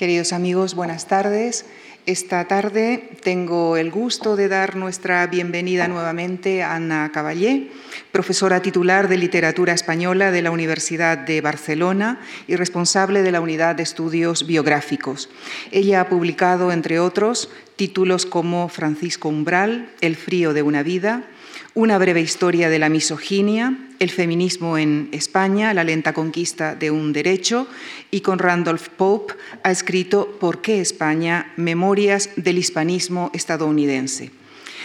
Queridos amigos, buenas tardes. Esta tarde tengo el gusto de dar nuestra bienvenida nuevamente a Ana Caballé, profesora titular de Literatura Española de la Universidad de Barcelona y responsable de la Unidad de Estudios Biográficos. Ella ha publicado, entre otros, títulos como Francisco Umbral, El frío de una vida, una breve historia de la misoginia, el feminismo en España, la lenta conquista de un derecho, y con Randolph Pope ha escrito ¿Por qué España? Memorias del hispanismo estadounidense.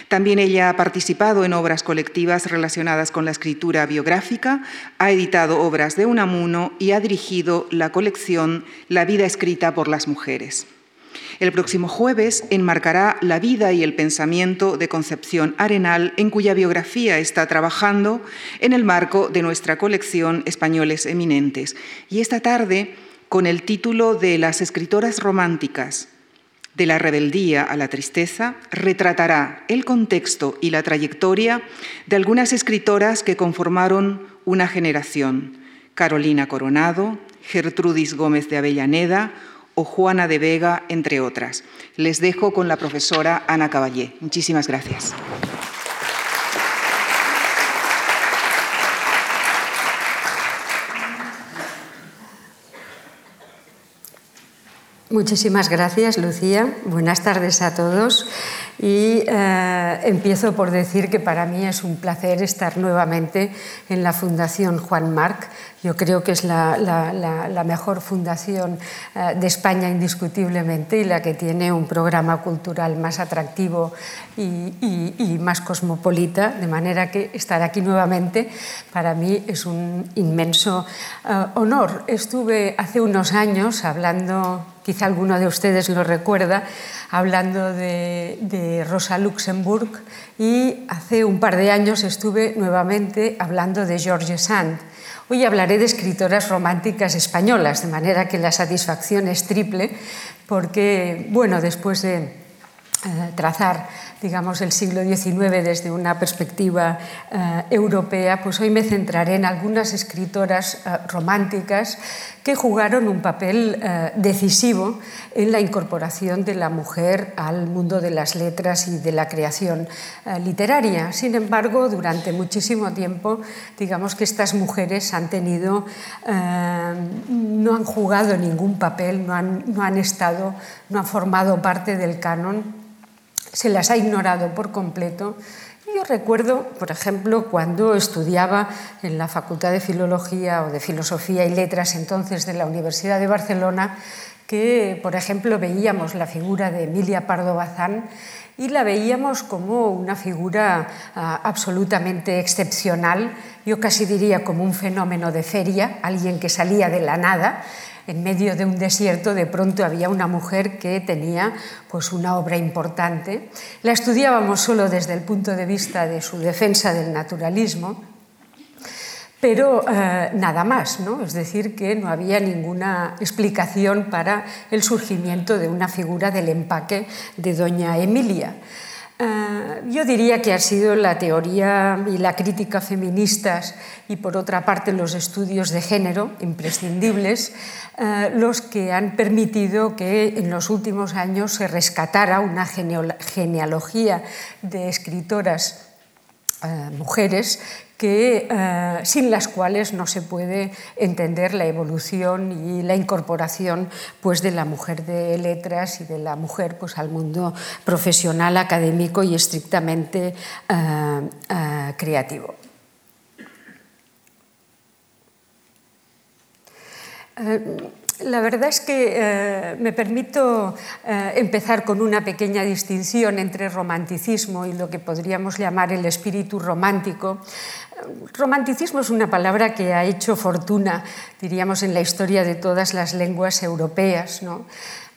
También ella ha participado en obras colectivas relacionadas con la escritura biográfica, ha editado obras de Unamuno y ha dirigido la colección La vida escrita por las mujeres. El próximo jueves enmarcará la vida y el pensamiento de Concepción Arenal, en cuya biografía está trabajando en el marco de nuestra colección Españoles Eminentes. Y esta tarde, con el título de Las escritoras románticas, de la rebeldía a la tristeza, retratará el contexto y la trayectoria de algunas escritoras que conformaron una generación. Carolina Coronado, Gertrudis Gómez de Avellaneda, o Juana de Vega, entre otras. Les dejo con la profesora Ana Caballé. Muchísimas gracias. Muchísimas gracias, Lucía. Buenas tardes a todos. Y eh, empiezo por decir que para mí es un placer estar nuevamente en la Fundación Juan Marc. Yo creo que es la, mejor fundación eh, de España indiscutiblemente y la que tiene un programa cultural más atractivo y, más cosmopolita, de manera que estar aquí nuevamente para mí es un inmenso eh, honor. Estuve hace unos años hablando, quizá alguno de ustedes lo recuerda, hablando de, Rosa Luxemburg y hace un par de años estuve nuevamente hablando de George Sand. Hoy hablaré de escritoras románticas españolas, de manera que la satisfacción es triple, porque, bueno, después de eh, trazar digamos, el siglo XIX desde una perspectiva eh, europea, pues hoy me centraré en algunas escritoras eh, románticas que jugaron un papel eh, decisivo en la incorporación de la mujer al mundo de las letras y de la creación literaria. Sin embargo, durante muchísimo tiempo, digamos que estas mujeres han tenido, no han jugado ningún papel, no han, no han estado, no han formado parte del canon se las ha ignorado por completo. Yo recuerdo, por ejemplo, cuando estudiaba en la Facultad de Filología o de Filosofía y Letras entonces de la Universidad de Barcelona, que, por ejemplo, veíamos la figura de Emilia Pardo Bazán y la veíamos como una figura ah, absolutamente excepcional, yo casi diría como un fenómeno de feria, alguien que salía de la nada en medio de un desierto de pronto había una mujer que tenía pues una obra importante. La estudiábamos solo desde el punto de vista de su defensa del naturalismo, pero eh, nada más, ¿no? es decir, que no había ninguna explicación para el surgimiento de una figura del empaque de doña Emilia. Eh, yo diría que ha sido la teoría y la crítica feministas y por otra parte los estudios de género imprescindibles eh, los que han permitido que en los últimos años se rescatara una genealogía de escritoras eh, mujeres que, eh, sin las cuales no se puede entender la evolución y la incorporación pues, de la mujer de letras y de la mujer pues, al mundo profesional, académico y estrictamente eh, creativo. La verdad es que eh, me permito eh, empezar con una pequeña distinción entre romanticismo y lo que podríamos llamar el espíritu romántico. Romanticismo es una palabra que ha hecho fortuna, diríamos, en la historia de todas las lenguas europeas. ¿no?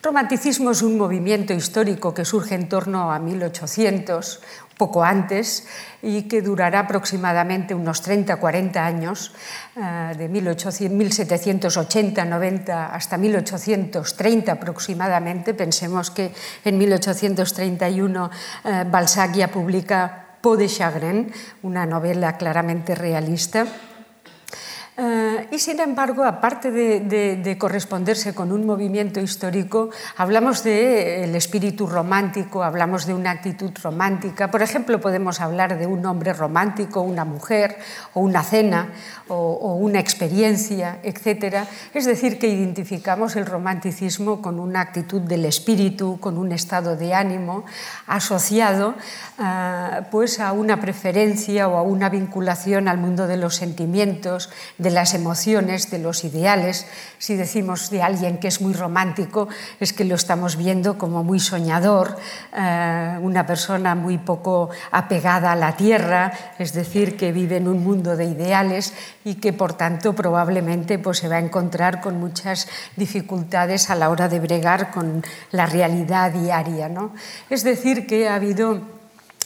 Romanticismo es un movimiento histórico que surge en torno a 1800, poco antes y que durará aproximadamente unos 30-40 años, eh, de 1780-90 hasta 1830 aproximadamente. Pensemos que en 1831 eh, Balzac ya publica Peau de Chagrin, una novela claramente realista. Eh, y sin embargo, aparte de, corresponderse con un movimiento histórico, hablamos del espíritu romántico, hablamos de una actitud romántica. Por ejemplo, podemos hablar de un hombre romántico, una mujer, o una cena, o, una experiencia, etc. Es decir, que identificamos el romanticismo con una actitud del espíritu, con un estado de ánimo asociado eh, pues a una preferencia o a una vinculación al mundo de los sentimientos, de las emociones, de los ideales. Si decimos de alguien que es muy romántico, es que lo estamos viendo como muy soñador, eh, una persona muy poco apegada a la tierra, es decir, que vive en un mundo de ideales y que por tanto probablemente pues, se va a encontrar con muchas dificultades a la hora de bregar con la realidad diaria. ¿no? Es decir, que ha habido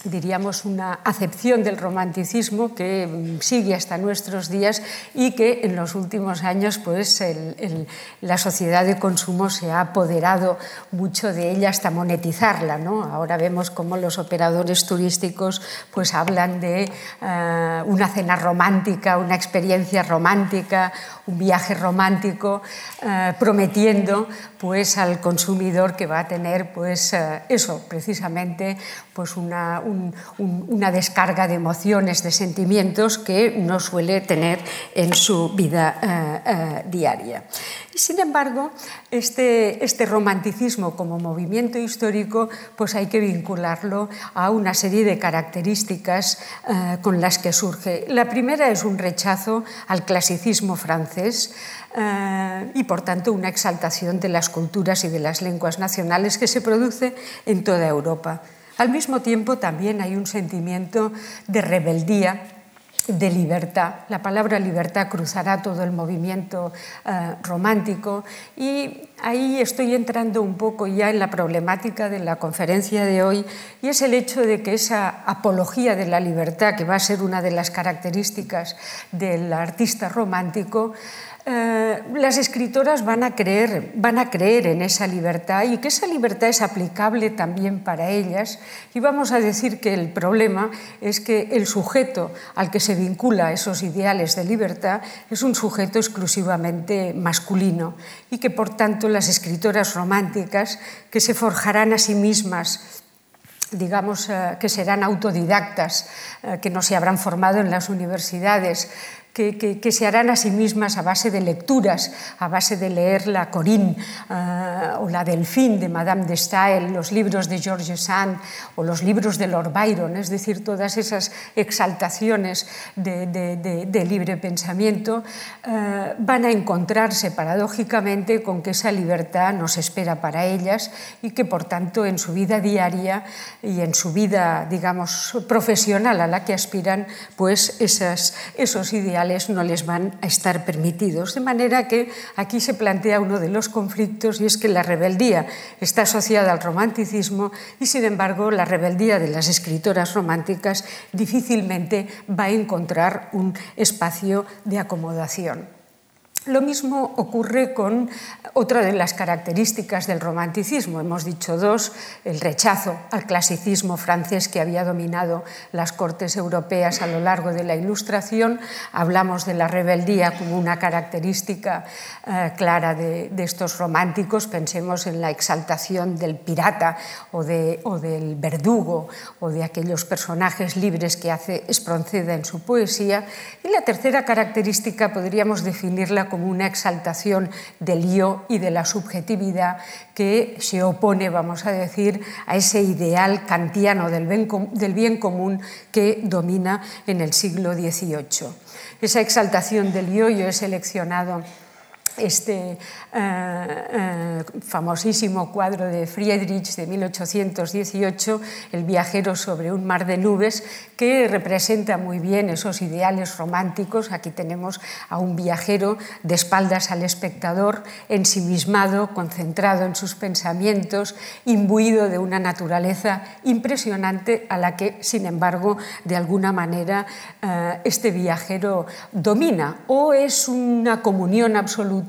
diríamos, una acepción del romanticismo que mm, sigue hasta nuestros días y que en los últimos años pues, la sociedad de consumo se ha apoderado mucho de ella hasta monetizarla. ¿no? Ahora vemos cómo los operadores turísticos pues, hablan de eh, una cena romántica, una experiencia romántica, un viaje romántico, eh, prometiendo pues, al consumidor que va a tener pues, eh, eso, precisamente pues, una, una descarga de emociones, de sentimientos que no suele tener en su vida eh, eh, diaria. Y sin embargo, este, este, romanticismo como movimiento histórico, pues hay que vincularlo a una serie de características eh, con las que surge. La primera es un rechazo al clasicismo francés y, por tanto, una exaltación de las culturas y de las lenguas nacionales que se produce en toda Europa. Al mismo tiempo también hay un sentimiento de rebeldía, de libertad. La palabra libertad cruzará todo el movimiento eh, romántico y ahí estoy entrando un poco ya en la problemática de la conferencia de hoy y es el hecho de que esa apología de la libertad, que va a ser una de las características del artista romántico, eh, las escritoras van a, creer, van a creer en esa libertad y que esa libertad es aplicable también para ellas. Y vamos a decir que el problema es que el sujeto al que se vincula esos ideales de libertad es un sujeto exclusivamente masculino y que por tanto las escritoras románticas que se forjarán a sí mismas digamos, eh, que serán autodidactas, eh, que no se habrán formado en las universidades, que, se harán a sí mismas a base de lecturas, a base de leer la Corinne eh, o la Delfín de Madame de Staël, los libros de George Sand o los libros de Lord Byron, es decir, todas esas exaltaciones de, libre pensamiento, eh, van a encontrarse paradójicamente con que esa libertad nos espera para ellas y que, por tanto, en su vida diaria y en su vida, digamos, profesional a la que aspiran, pues esas, esos ideales no les van a estar permitidos. De manera que aquí se plantea uno de los conflictos y es que la rebeldía está asociada al romanticismo y sin embargo la rebeldía de las escritoras románticas difícilmente va a encontrar un espacio de acomodación. Lo mismo ocurre con otra de las características del romanticismo. Hemos dicho dos, el rechazo al clasicismo francés que había dominado las cortes europeas a lo largo de la Ilustración. Hablamos de la rebeldía como una característica eh, clara de, estos románticos. Pensemos en la exaltación del pirata o, del verdugo o de aquellos personajes libres que hace Espronceda en su poesía. Y la tercera característica podríamos definirla como una exaltación del yo y de la subjetividad que se opone, vamos a decir, a ese ideal kantiano del bien, común que domina en el siglo XVIII. Esa exaltación del yo, yo he seleccionado este eh, eh, famosísimo cuadro de Friedrich de 1818, El viajero sobre un mar de nubes, que representa muy bien esos ideales románticos. Aquí tenemos a un viajero de espaldas al espectador, ensimismado, concentrado en sus pensamientos, imbuido de una naturaleza impresionante a la que, sin embargo, de alguna manera eh, este viajero domina o es una comunión absoluta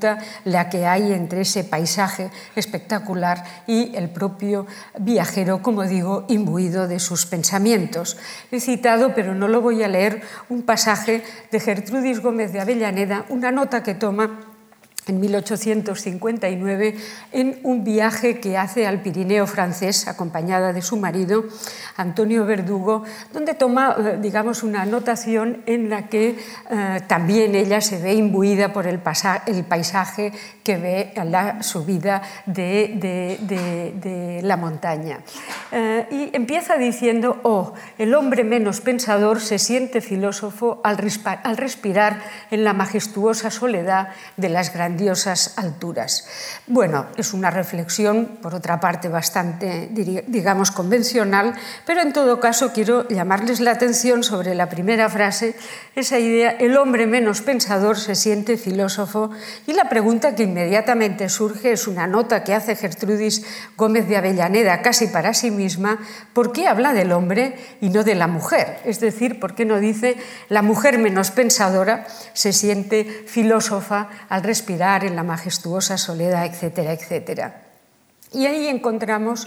la que hay entre ese paisaje espectacular y el propio viajero, como digo, imbuido de sus pensamientos. He citado, pero no lo voy a leer, un pasaje de Gertrudis Gómez de Avellaneda, una nota que toma en 1859 en un viaje que hace al Pirineo francés acompañada de su marido Antonio Verdugo, donde toma, eh, digamos, una anotación en la que eh, también ella se ve imbuida por el, paisaje que ve a la subida de, la montaña. Eh, y empieza diciendo, oh, el hombre menos pensador se siente filósofo al, al respirar en la majestuosa soledad de las grandes grandiosas alturas. Bueno, es una reflexión, por otra parte, bastante, digamos, convencional, pero en todo caso quiero llamarles la atención sobre la primera frase, esa idea, el hombre menos pensador se siente filósofo, y la pregunta que inmediatamente surge es una nota que hace Gertrudis Gómez de Avellaneda casi para sí misma, ¿por qué habla del hombre y no de la mujer? Es decir, ¿por qué no dice la mujer menos pensadora se siente filósofa al respirar en la majestuosa soledad, etcétera, etcétera. Y ahí encontramos,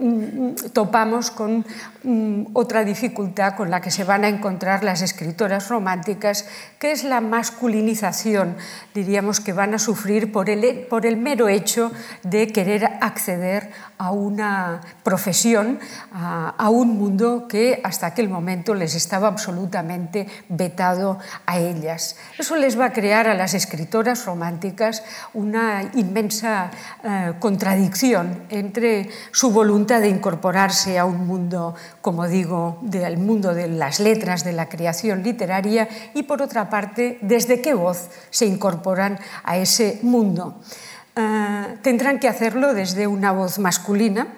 mm, topamos con mm, otra dificultad con la que se van a encontrar las escritoras románticas, que es la masculinización, diríamos que van a sufrir por el, por el mero hecho de querer acceder a una profesión, a, un mundo que hasta aquel momento les estaba absolutamente vetado a ellas. Eso les va a crear a las escritoras románticas una inmensa eh, contradicción entre su voluntad de incorporarse a un mundo, como digo, del mundo de las letras, de la creación literaria, y por otra parte, desde qué voz se incorporan a ese mundo. Ah, tendrán que hacerlo desde una voz masculina,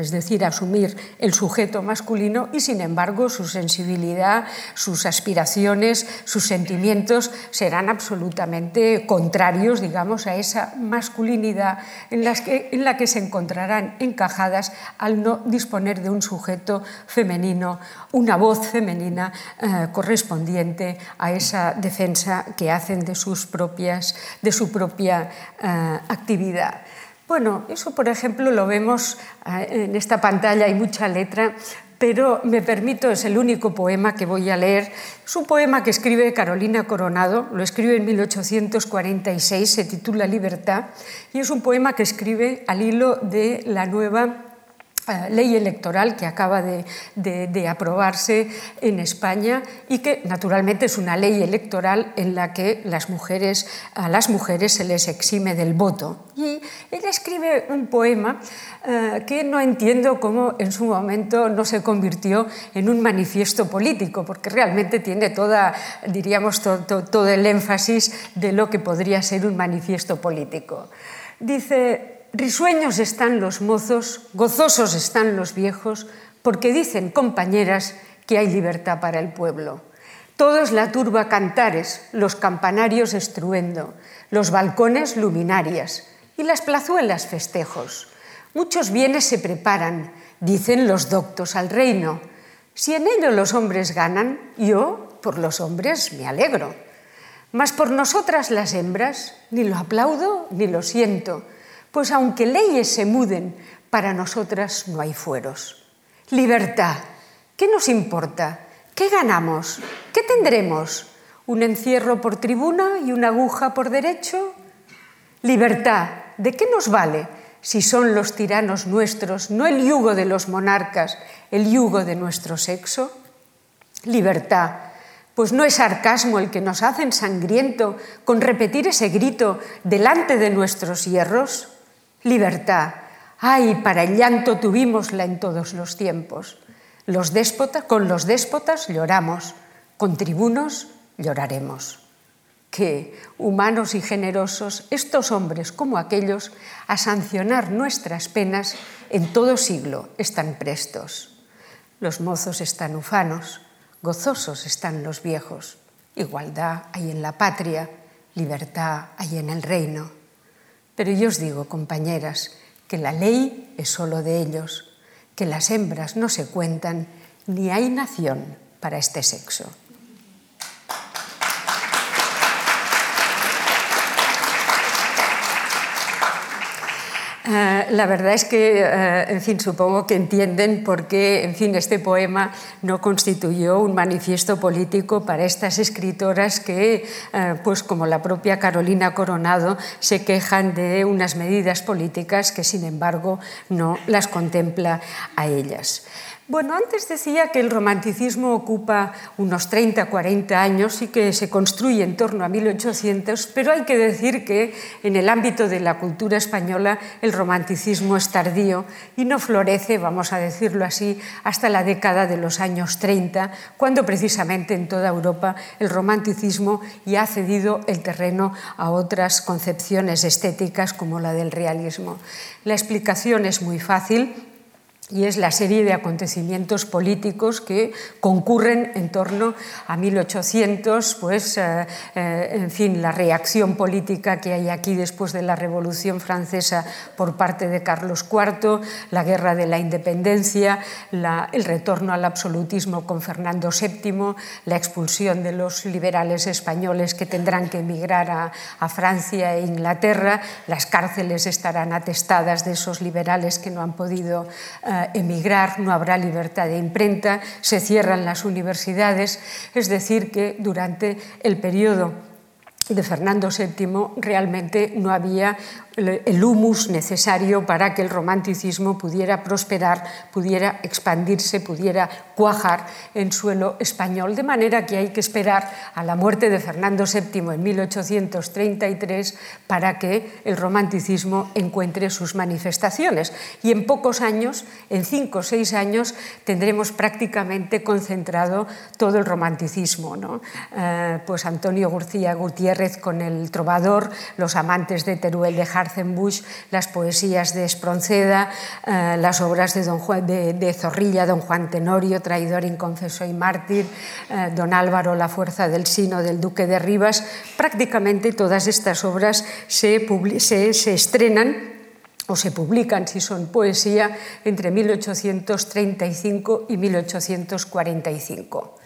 es decir, asumir el sujeto masculino y, sin embargo, su sensibilidad, sus aspiraciones, sus sentimientos serán absolutamente contrarios, digamos, a esa masculinidad en, la que se encontrarán encajadas al no disponer de un sujeto femenino, una voz femenina eh, correspondiente a esa defensa que hacen de, sus propias, de su propia eh, actividad. Bueno, eso por ejemplo lo vemos eh, en esta pantalla, hay mucha letra, pero me permito, es el único poema que voy a leer. Es un poema que escribe Carolina Coronado, lo escribe en 1846, se titula Libertad, y es un poema que escribe al hilo de la nueva ley electoral que acaba de, aprobarse en España y que naturalmente es una ley electoral en la que las mujeres, a las mujeres se les exime del voto. Y ella escribe un poema eh, que no entiendo cómo en su momento no se convirtió en un manifiesto político, porque realmente tiene toda, diríamos, todo el énfasis de lo que podría ser un manifiesto político. Dice, Risueños están los mozos, gozosos están los viejos, porque dicen, compañeras, que hay libertad para el pueblo. Todos la turba cantares, los campanarios estruendo, los balcones luminarias y las plazuelas festejos. Muchos bienes se preparan, dicen los doctos al reino. Si en ello los hombres ganan, yo por los hombres me alegro. Mas por nosotras las hembras ni lo aplaudo ni lo siento pues aunque leyes se muden, para nosotras no hay fueros. Libertad, ¿qué nos importa? ¿Qué ganamos? ¿Qué tendremos? ¿Un encierro por tribuna y una aguja por derecho? Libertad, ¿de qué nos vale si son los tiranos nuestros, no el yugo de los monarcas, el yugo de nuestro sexo? Libertad, pues no es sarcasmo el que nos hacen sangriento con repetir ese grito delante de nuestros hierros. Libertad. Ay, para el llanto tuvimosla en todos los tiempos. Con los déspotas lloramos, con tribunos lloraremos. Que, humanos y generosos, estos hombres como aquellos, a sancionar nuestras penas en todo siglo están prestos. Los mozos están ufanos, gozosos están los viejos. Igualdad hay en la patria, libertad hay en el reino. Pero yo os digo, compañeras, que la ley es solo de ellos, que las hembras no se cuentan, ni hay nación para este sexo. Eh, la verdad es que, eh, en fin, supongo que entienden por qué, en fin, este poema no constituyó un manifiesto político para estas escritoras que, eh, pues como la propia Carolina Coronado, se quejan de unas medidas políticas que, sin embargo, no las contempla a ellas. Bueno, antes decía que el romanticismo ocupa unos 30, 40 años y que se construye en torno a 1800, pero hay que decir que en el ámbito de la cultura española el romanticismo es tardío y no florece, vamos a decirlo así, hasta la década de los años 30, cuando precisamente en toda Europa el romanticismo ya ha cedido el terreno a otras concepciones estéticas como la del realismo. La explicación es muy fácil y es la serie de acontecimientos políticos que concurren en torno a 1800, pues, eh, eh, en fin, la reacción política que hay aquí después de la Revolución Francesa por parte de Carlos IV, la guerra de la independencia, el retorno al absolutismo con Fernando VII, la expulsión de los liberales españoles que tendrán que emigrar a, a Francia e Inglaterra, las cárceles estarán atestadas de esos liberales que no han podido eh, emigrar, no habrá libertad de imprenta, se cierran las universidades, es decir, que durante el periodo de Fernando VII realmente no había el humus necesario para que el romanticismo pudiera prosperar, pudiera expandirse, pudiera cuajar en suelo español, de manera que hay que esperar a la muerte de Fernando VII en 1833 para que el romanticismo encuentre sus manifestaciones. Y en pocos años, en cinco o seis años, tendremos prácticamente concentrado todo el romanticismo. ¿no? Eh, pues Antonio García Gutiérrez con el trovador, los amantes de Teruel de Harzenbusch, las poesías de Espronceda, eh, las obras de, don Juan, de, Zorrilla, Don Juan Tenorio, Traidor, Inconfeso y Mártir, eh, Don Álvaro, La Fuerza del Sino, del Duque de Rivas. Prácticamente todas estas obras se, se, se estrenan o se publican, si son poesía, entre 1835 y 1845.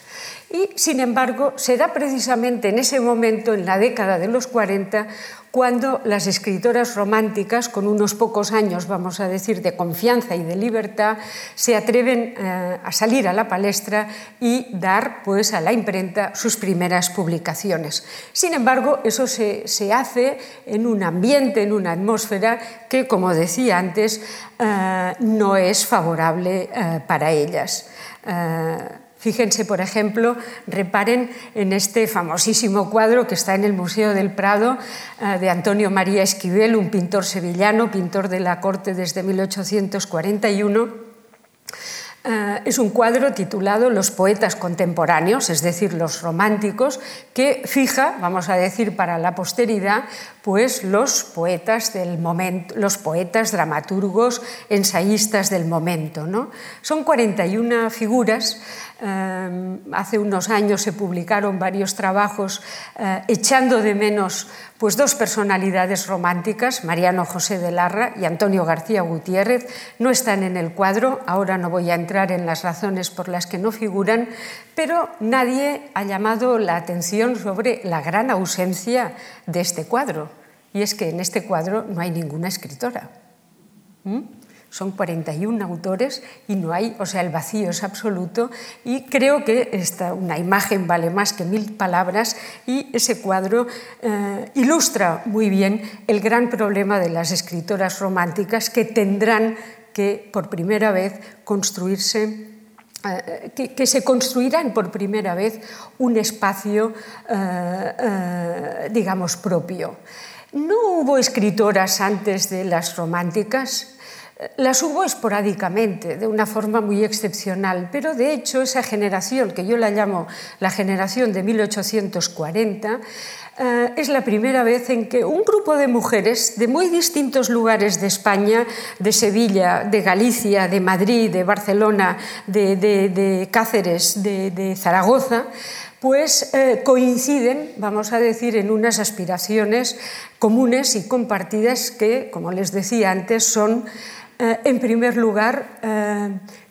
Y, sin embargo, será precisamente en ese momento, en la década de los 40, cuando las escritoras románticas, con unos pocos años, vamos a decir, de confianza y de libertad, se atreven eh, a salir a la palestra y dar pues, a la imprenta sus primeras publicaciones. Sin embargo, eso se, hace en un ambiente, en una atmósfera que, como decía antes, eh, no es favorable eh, para ellas. Fíjense, por ejemplo, reparen en este famosísimo cuadro que está en el Museo del Prado eh, de Antonio María Esquivel, un pintor sevillano, pintor de la corte desde 1841 eh, es un cuadro titulado Los poetas contemporáneos, es decir, los románticos, que fija, vamos a decir, para la posteridad, pues los poetas del momento, los poetas, dramaturgos, ensayistas del momento. ¿no? Son 41 figuras. Eh, hace unos años se publicaron varios trabajos eh, echando de menos pues dos personalidades románticas, Mariano José de Larra y Antonio García Gutiérrez, no están en el cuadro, ahora no voy a entrar en las razones por las que no figuran, pero nadie ha llamado la atención sobre la gran ausencia de este cuadro, y es que en este cuadro no hay ninguna escritora. ¿Mm? son 41 autores y no hay, o sea, el vacío es absoluto y creo que esta, una imagen vale más que mil palabras y ese cuadro eh, ilustra muy bien el gran problema de las escritoras románticas que tendrán que por primera vez construirse eh, que, se construirán por primera vez un espacio, eh, digamos, propio. No hubo escritoras antes de las románticas, las hubo esporádicamente, de una forma muy excepcional, pero de hecho esa generación, que yo la llamo la generación de 1840, eh, es la primera vez en que un grupo de mujeres de muy distintos lugares de España, de Sevilla, de Galicia, de Madrid, de Barcelona, de, Cáceres, de, Zaragoza, pues eh, coinciden, vamos a decir, en unas aspiraciones comunes y compartidas que, como les decía antes, son eh, en primer lugar,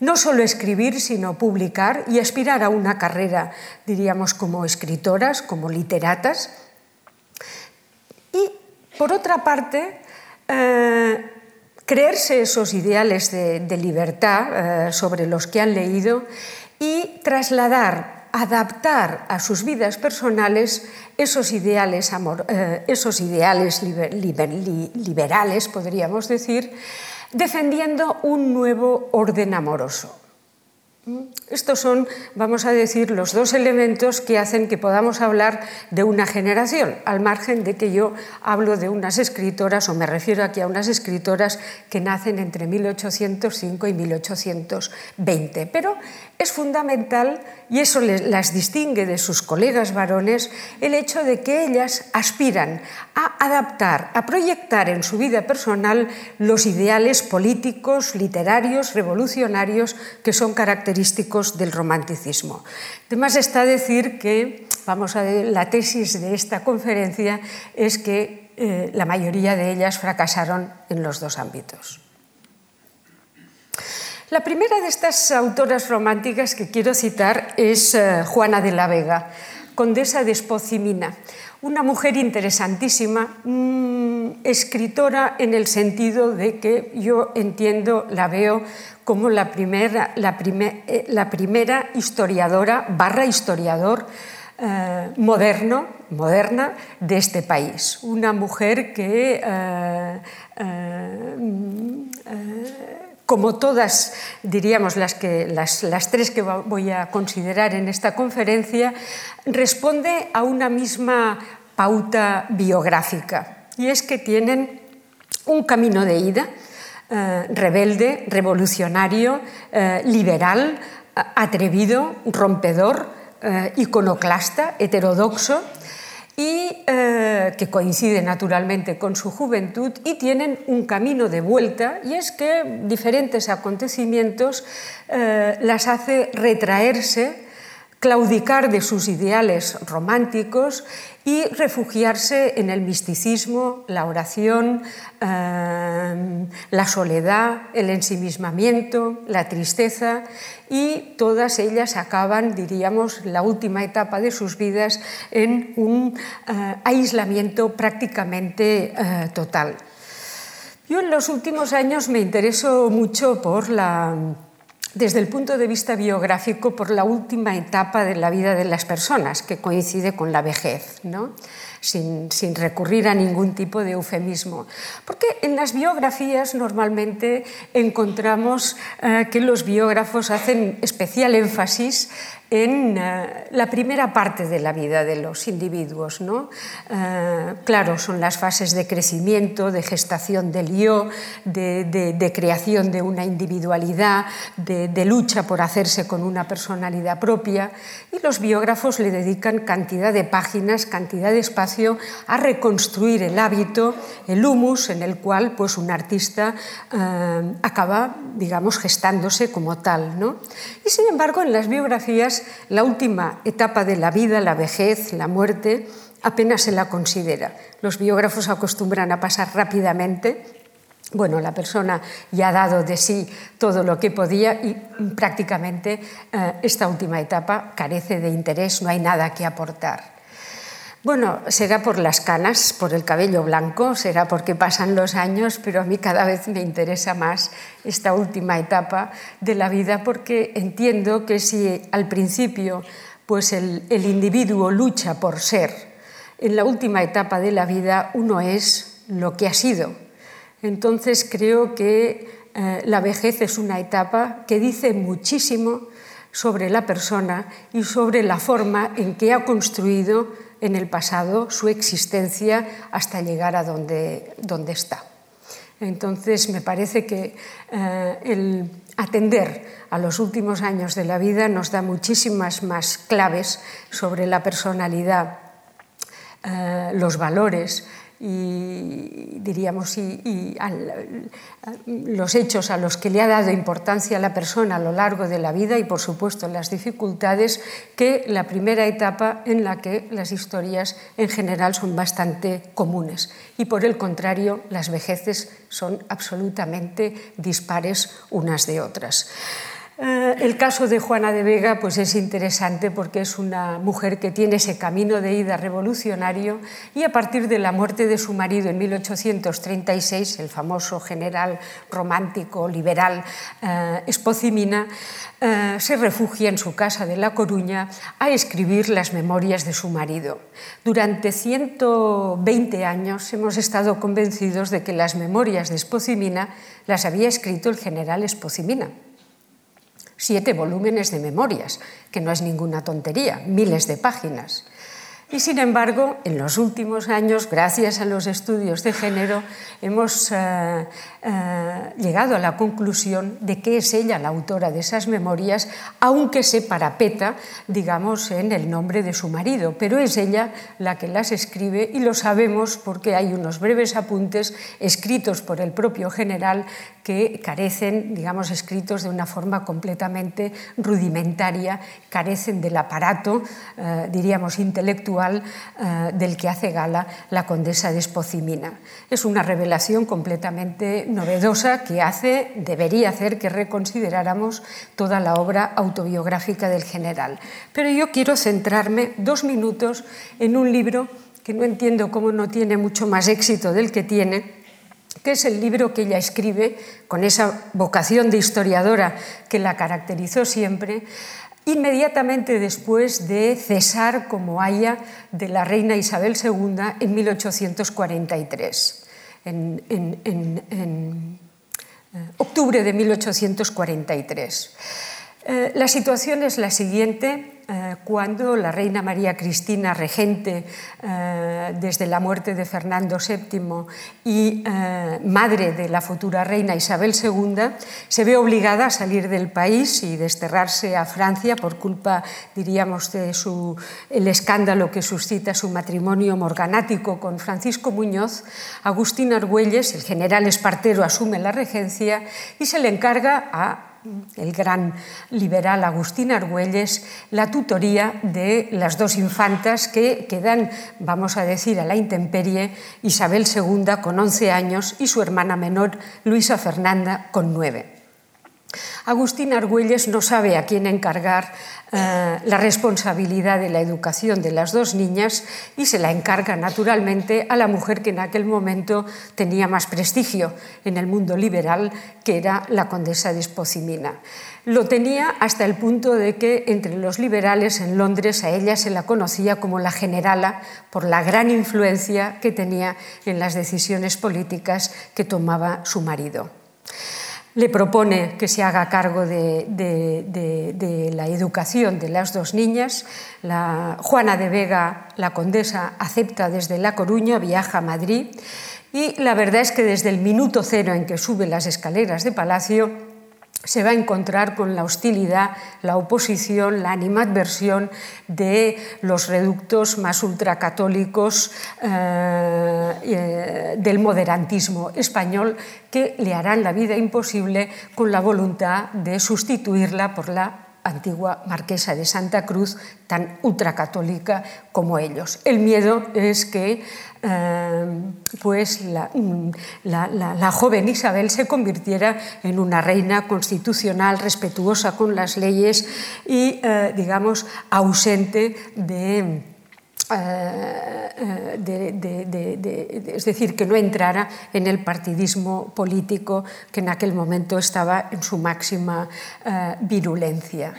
no solo escribir, sino publicar y aspirar a una carrera, diríamos, como escritoras, como literatas. Por otra parte, eh, creerse esos ideales de, libertad eh, sobre los que han leído y trasladar, adaptar a sus vidas personales esos ideales, eh, esos ideales liberales, podríamos decir, defendiendo un nuevo orden amoroso. Estos son, vamos a decir, los dos elementos que hacen que podamos hablar de una generación, al margen de que yo hablo de unas escritoras, o me refiero aquí a unas escritoras que nacen entre 1805 y 1820. Pero es fundamental, y eso las distingue de sus colegas varones, el hecho de que ellas aspiran a adaptar, a proyectar en su vida personal los ideales políticos, literarios, revolucionarios que son característicos del romanticismo. Además está decir que, vamos a ver, la tesis de esta conferencia es que eh, la mayoría de ellas fracasaron en los dos ámbitos. La primera de estas autoras románticas que quiero citar es eh, Juana de la Vega, condesa de Espocimina, una mujer interesantísima, mm, escritora en el sentido de que yo entiendo, la veo como la primera, la eh, primera historiadora barra historiador eh, moderno, moderna de este país. Una mujer que, eh, como todas, diríamos las, que, las, tres que voy a considerar en esta conferencia, responde a una misma pauta biográfica, y es que tienen un camino de ida eh, rebelde, revolucionario, eh, liberal, atrevido, rompedor, eh, iconoclasta, heterodoxo, y que coincide naturalmente con su juventud y tienen un camino de vuelta y es que diferentes acontecimientos las hace retraerse claudicar de sus ideales románticos y refugiarse en el misticismo, la oración, eh, la soledad, el ensimismamiento, la tristeza y todas ellas acaban, diríamos, la última etapa de sus vidas en un eh, aislamiento prácticamente eh, total. Yo en los últimos años me intereso mucho por la desde el punto de vista biográfico por la última etapa de la vida de las personas, que coincide con la vejez, ¿no? sin, recurrir a ningún tipo de eufemismo. Porque en las biografías normalmente encontramos eh, que los biógrafos hacen especial énfasis en eh, la primera parte de la vida de los individuos. ¿no? Eh, claro, son las fases de crecimiento, de gestación del yo, de, creación de una individualidad, de, lucha por hacerse con una personalidad propia, y los biógrafos le dedican cantidad de páginas, cantidad de espacio a reconstruir el hábito, el humus en el cual pues, un artista eh, acaba, digamos, gestándose como tal. ¿no? Y sin embargo, en las biografías la última etapa de la vida, la vejez, la muerte, apenas se la considera. Los biógrafos acostumbran a pasar rápidamente bueno, la persona ya ha dado de sí todo lo que podía y prácticamente eh, esta última etapa carece de interés, no hay nada que aportar. Bueno, será por las canas, por el cabello blanco, será porque pasan los años, pero a mí cada vez me interesa más esta última etapa de la vida porque entiendo que si al principio pues el, individuo lucha por ser, en la última etapa de la vida uno es lo que ha sido. Entonces creo que eh, la vejez es una etapa que dice muchísimo sobre la persona y sobre la forma en que ha construido en el pasado su existencia hasta llegar a donde, está. Entonces, me parece que eh, el atender a los últimos años de la vida nos da muchísimas más claves sobre la personalidad, eh, los valores, y diríamos y, los hechos a los que le ha dado importancia la persona a lo largo de la vida y por supuesto las dificultades que la primera etapa en la que las historias en general son bastante comunes y por el contrario las vejeces son absolutamente dispares unas de otras. Eh, el caso de Juana de Vega pues es interesante porque es una mujer que tiene ese camino de ida revolucionario y a partir de la muerte de su marido en 1836, el famoso general romántico liberal eh, Espocimina, eh, se refugia en su casa de La Coruña a escribir las memorias de su marido. Durante 120 años hemos estado convencidos de que las memorias de Espocimina las había escrito el general Espocimina siete volúmenes de memorias, que no es ninguna tontería, miles de páginas. Y sin embargo, en los últimos años, gracias a los estudios de género, hemos eh, eh, llegado a la conclusión de que es ella la autora de esas memorias, aunque se parapeta, digamos, en el nombre de su marido, pero es ella la que las escribe y lo sabemos porque hay unos breves apuntes escritos por el propio general que carecen, digamos, escritos de una forma completamente rudimentaria, carecen del aparato, eh, diríamos, intelectual eh, del que hace gala la condesa de Espocimina. Es una revelación completamente novedosa que hace, debería hacer que reconsideráramos toda la obra autobiográfica del general. Pero yo quiero centrarme dos minutos en un libro que no entiendo cómo no tiene mucho más éxito del que tiene, que es el libro que ella escribe con esa vocación de historiadora que la caracterizó siempre, inmediatamente después de cesar como haya de la reina Isabel II en 1843, en, en eh, octubre de 1843. Eh, la situación es la siguiente. Eh, cuando la reina María Cristina, regente eh, desde la muerte de Fernando VII y madre de la futura reina Isabel II, se ve obligada a salir del país y desterrarse a Francia por culpa, diríamos, de su, el escándalo que suscita su matrimonio morganático con Francisco Muñoz, Agustín Argüelles, el general Espartero, asume la regencia y se le encarga a el gran liberal Agustín Argüelles, la tutoría de las dos infantas que quedan, vamos a decir, a la intemperie, Isabel II con 11 años y su hermana menor Luisa Fernanda con 9. Agustín Argüelles no sabe a quién encargar eh, la responsabilidad de la educación de las dos niñas y se la encarga naturalmente a la mujer que en aquel momento tenía más prestigio en el mundo liberal, que era la condesa de Espocimina. Lo tenía hasta el punto de que entre los liberales en Londres a ella se la conocía como la generala por la gran influencia que tenía en las decisiones políticas que tomaba su marido le propone que se haga cargo de, la educación de las dos niñas. La, Juana de Vega, la condesa, acepta desde La Coruña, viaja a Madrid y la verdad es que desde el minuto cero en que sube las escaleras de Palacio se va a encontrar con la hostilidad, la oposición, la animadversión de los reductos más ultracatólicos eh, eh, del moderantismo español que le harán la vida imposible con la voluntad de sustituirla por la antigua marquesa de Santa Cruz, tan ultracatólica como ellos. El miedo es que eh, pues mm, la, joven Isabel se convirtiera en una reina constitucional, respetuosa con las leyes y, eh, digamos, ausente de... Eh, es decir, que no entrara en el partidismo político que en aquel momento estaba en su máxima virulencia.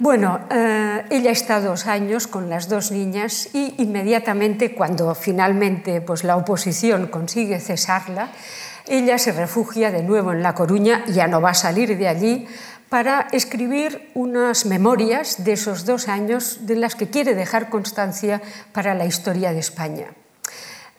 Bueno, eh, ella está dos años con las dos niñas y inmediatamente cuando finalmente pues, la oposición consigue cesarla, ella se refugia de nuevo en La Coruña, ya no va a salir de allí, para escribir unas memorias de esos dos años de las que quiere dejar constancia para la historia de España.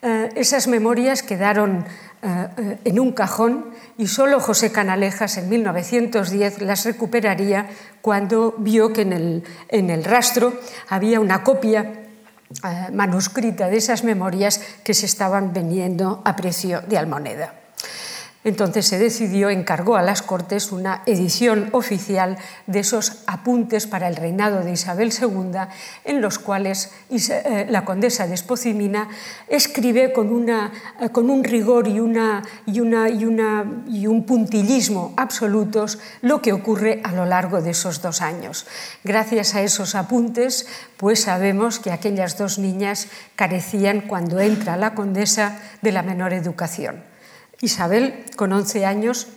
Eh, esas memorias quedaron eh, en un cajón y solo José Canalejas en 1910 las recuperaría cuando vio que en el, en el rastro había una copia eh, manuscrita de esas memorias que se estaban vendiendo a precio de almoneda. Entonces se decidió, encargó a las Cortes una edición oficial de esos apuntes para el reinado de Isabel II, en los cuales eh, la condesa de Espocimina escribe con, una, eh, con un rigor y, y un puntillismo absolutos lo que ocurre a lo largo de esos dos años. Gracias a esos apuntes, pues sabemos que aquellas dos niñas carecían cuando entra la condesa de la menor educación. Isabel, con 11 años,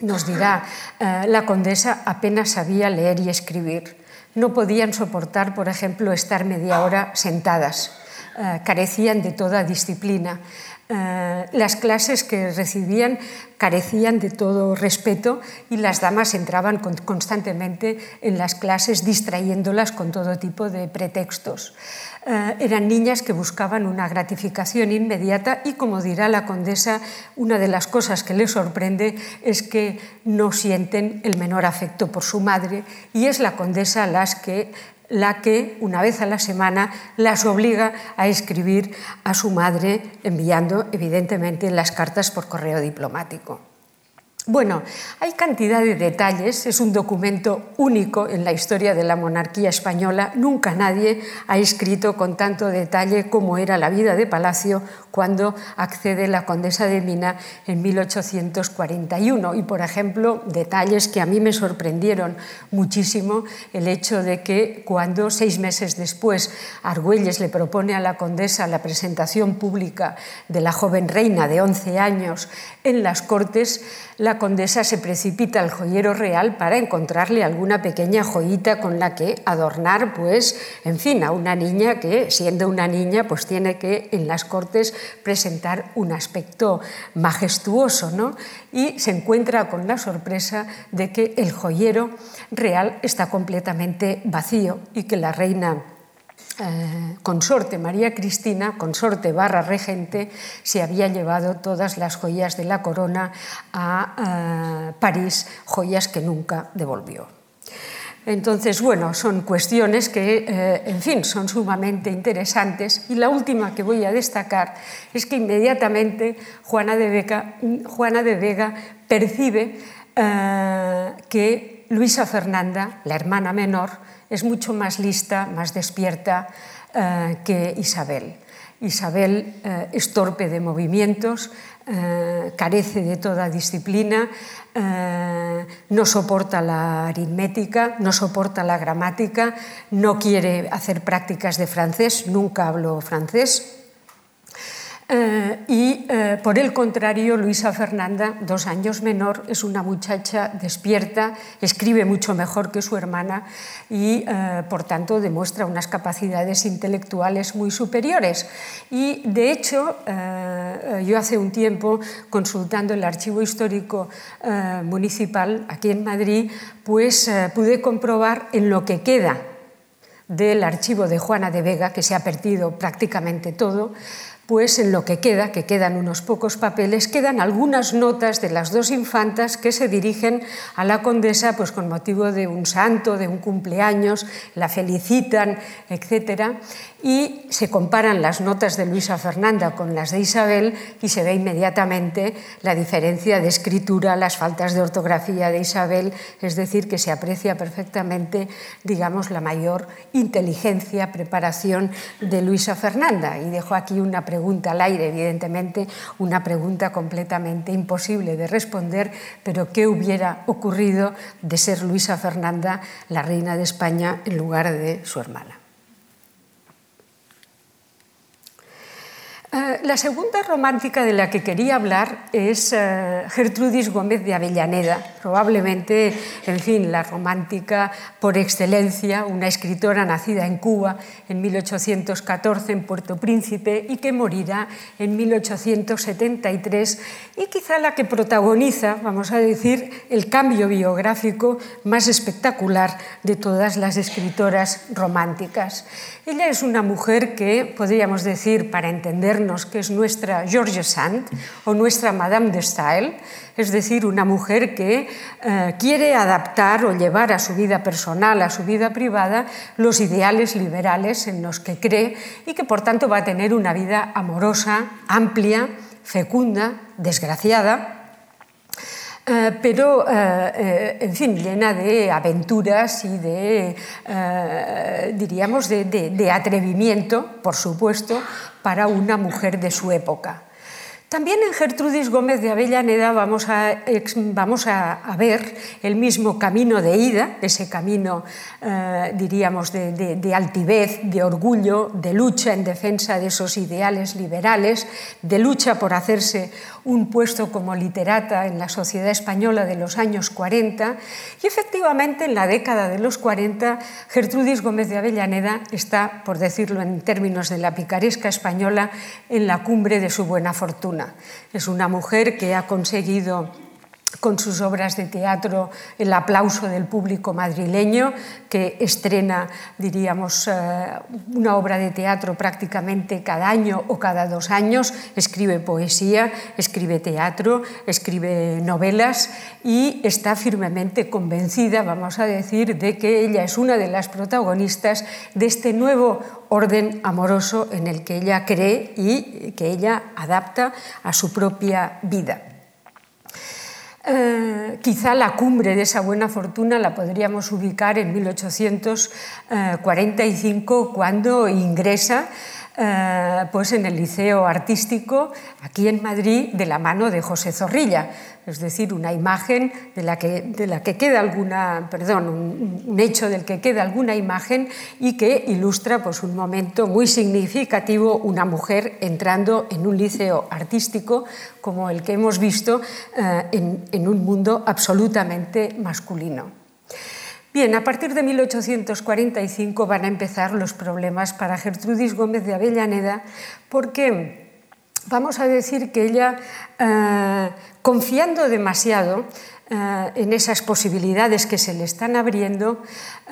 nos dirá, eh, la condesa apenas sabía leer y escribir. No podían soportar, por ejemplo, estar media hora sentadas. Eh, carecían de toda disciplina. Eh, las clases que recibían carecían de todo respeto y las damas entraban constantemente en las clases distrayéndolas con todo tipo de pretextos. Eh, eran niñas que buscaban una gratificación inmediata y, como dirá la condesa, una de las cosas que les sorprende es que no sienten el menor afecto por su madre y es la condesa las que la que una vez a la semana las obliga a escribir a su madre enviando evidentemente las cartas por correo diplomático. Bueno, hay cantidad de detalles, es un documento único en la historia de la monarquía española. Nunca nadie ha escrito con tanto detalle cómo era la vida de Palacio cuando accede la condesa de Mina en 1841. Y, por ejemplo, detalles que a mí me sorprendieron muchísimo, el hecho de que cuando seis meses después Argüelles le propone a la condesa la presentación pública de la joven reina de 11 años en las Cortes, la condesa se precipita al joyero real para encontrarle alguna pequeña joyita con la que adornar, pues, en fin, a una niña que, siendo una niña, pues tiene que en las cortes presentar un aspecto majestuoso, ¿no? Y se encuentra con la sorpresa de que el joyero real está completamente vacío y que la reina eh, consorte María Cristina, consorte barra regente, se había llevado todas las joyas de la corona a eh, París, joyas que nunca devolvió. Entonces, bueno, son cuestiones que, eh, en fin, son sumamente interesantes. Y la última que voy a destacar es que inmediatamente Juana de Vega, percibe que Luisa Fernanda, la hermana menor, es mucho más lista, más despierta eh, que Isabel. Isabel eh, es torpe de movimientos, eh, carece de toda disciplina, no soporta la aritmética, no soporta la gramática, no quiere hacer prácticas de francés, nunca hablo francés, eh, y eh, por el contrario, Luisa Fernanda, dos años menor, es una muchacha despierta, escribe mucho mejor que su hermana y, eh, por tanto, demuestra unas capacidades intelectuales muy superiores. Y, de hecho, yo hace un tiempo, consultando el archivo histórico municipal aquí en Madrid, pues pude comprobar en lo que queda del archivo de Juana de Vega, que se ha perdido prácticamente todo, pues en lo que queda, que quedan unos pocos papeles, quedan algunas notas de las dos infantas que se dirigen a la condesa pues con motivo de un santo, de un cumpleaños, la felicitan, etcétera y se comparan las notas de Luisa Fernanda con las de Isabel y se ve inmediatamente la diferencia de escritura, las faltas de ortografía de Isabel, es decir, que se aprecia perfectamente, digamos, la mayor inteligencia, preparación de Luisa Fernanda. Y dejo aquí una pregunta al aire, evidentemente, una pregunta completamente imposible de responder, pero ¿qué hubiera ocurrido de ser Luisa Fernanda la reina de España en lugar de su hermana? Eh, la segunda romántica de la que quería hablar es eh, Gertrudis Gómez de Avellaneda, probablemente, en fin, la romántica por excelencia, una escritora nacida en Cuba en 1814 en Puerto Príncipe y que morirá en 1873 y quizá la que protagoniza, vamos a decir, el cambio biográfico más espectacular de todas las escritoras románticas. Ella es una mujer que, podríamos decir, para entendernos, que es nuestra George Sand o nuestra Madame de Stael, es decir, una mujer que eh, quiere adaptar o llevar a su vida personal, a su vida privada, los ideales liberales en los que cree y que, por tanto, va a tener una vida amorosa, amplia, fecunda, desgraciada, pero, en fin, llena de aventuras y de, diríamos, de atrevimiento, por supuesto, para una mujer de su época. También en Gertrudis Gómez de Avellaneda vamos a, ver el mismo camino de ida, ese camino, eh, diríamos, de, de, altivez, de orgullo, de lucha en defensa de esos ideales liberales, de lucha por hacerse un puesto como literata en la sociedad española de los años 40. Y efectivamente, en la década de los 40, Gertrudis Gómez de Avellaneda está, por decirlo en términos de la picaresca española, en la cumbre de su buena fortuna. Es una mujer que ha conseguido con sus obras de teatro el aplauso del público madrileño, que estrena, diríamos, eh, una obra de teatro prácticamente cada año o cada dos años, escribe poesía, escribe teatro, escribe novelas y está firmemente convencida, vamos a decir, de que ella es una de las protagonistas de este nuevo orden amoroso en el que ella cree y que ella adapta a su propia vida. Eh, quizá la cumbre de esa buena fortuna la podríamos ubicar en 1845, cuando ingresa eh, pues en el Liceo Artístico, aquí en Madrid, de la mano de José Zorrilla, es decir, una imagen de la que, de la que queda alguna, perdón, un, hecho del que queda alguna imagen y que ilustra pues, un momento muy significativo, una mujer entrando en un liceo artístico como el que hemos visto eh, en, en un mundo absolutamente masculino. Bien, a partir de 1845 van a empezar los problemas para Gertrudis Gómez de Avellaneda porque vamos a decir que ella, eh, confiando demasiado eh, en esas posibilidades que se le están abriendo,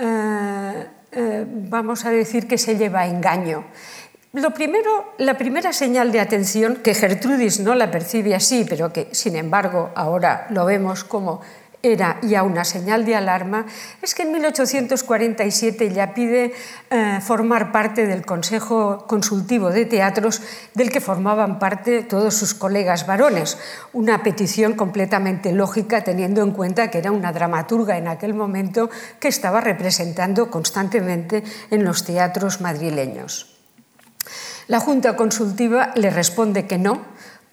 eh, vamos a decir que se lleva a engaño. Lo primero, la primera señal de atención, que Gertrudis no la percibe así, pero que sin embargo ahora lo vemos como era ya una señal de alarma, es que en 1847 ya pide eh, formar parte del Consejo Consultivo de Teatros del que formaban parte todos sus colegas varones, una petición completamente lógica teniendo en cuenta que era una dramaturga en aquel momento que estaba representando constantemente en los teatros madrileños. La Junta Consultiva le responde que no,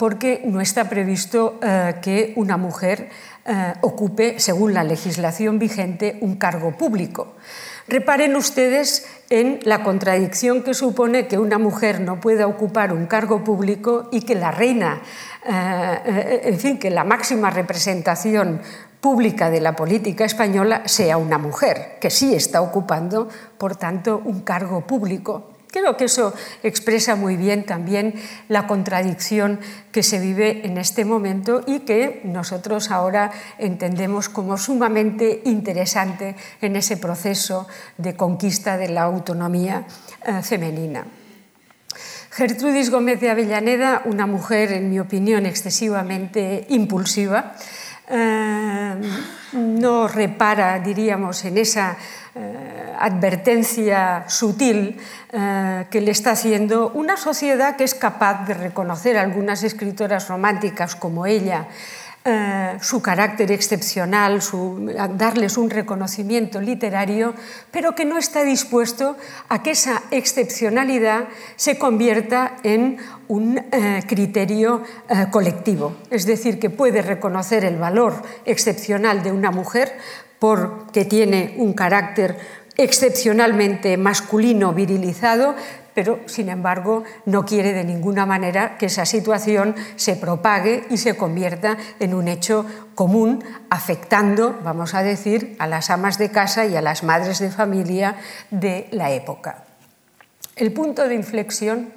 porque no está previsto eh, que una mujer eh, ocupe, según la legislación vigente, un cargo público. Reparen ustedes en la contradicción que supone que una mujer no pueda ocupar un cargo público y que la reina, eh, en fin, que la máxima representación pública de la política española sea una mujer, que sí está ocupando, por tanto, un cargo público. Creo que eso expresa muy bien también la contradicción que se vive en este momento y que nosotros ahora entendemos como sumamente interesante en ese proceso de conquista de la autonomía eh, femenina. Gertrudis Gómez de Avellaneda, una mujer, en mi opinión, excesivamente impulsiva, eh, no repara, diríamos, en esa eh, advertencia sutil eh, que le está haciendo una sociedad que es capaz de reconocer a algunas escritoras románticas como ella, eh, su carácter excepcional, darles un reconocimiento literario, pero que no está dispuesto a que esa excepcionalidad se convierta en un criterio colectivo. Es decir, que puede reconocer el valor excepcional de una mujer porque tiene un carácter excepcionalmente masculino, virilizado, pero sin embargo no quiere de ninguna manera que esa situación se propague y se convierta en un hecho común, afectando, vamos a decir, a las amas de casa y a las madres de familia de la época. El punto de inflexión,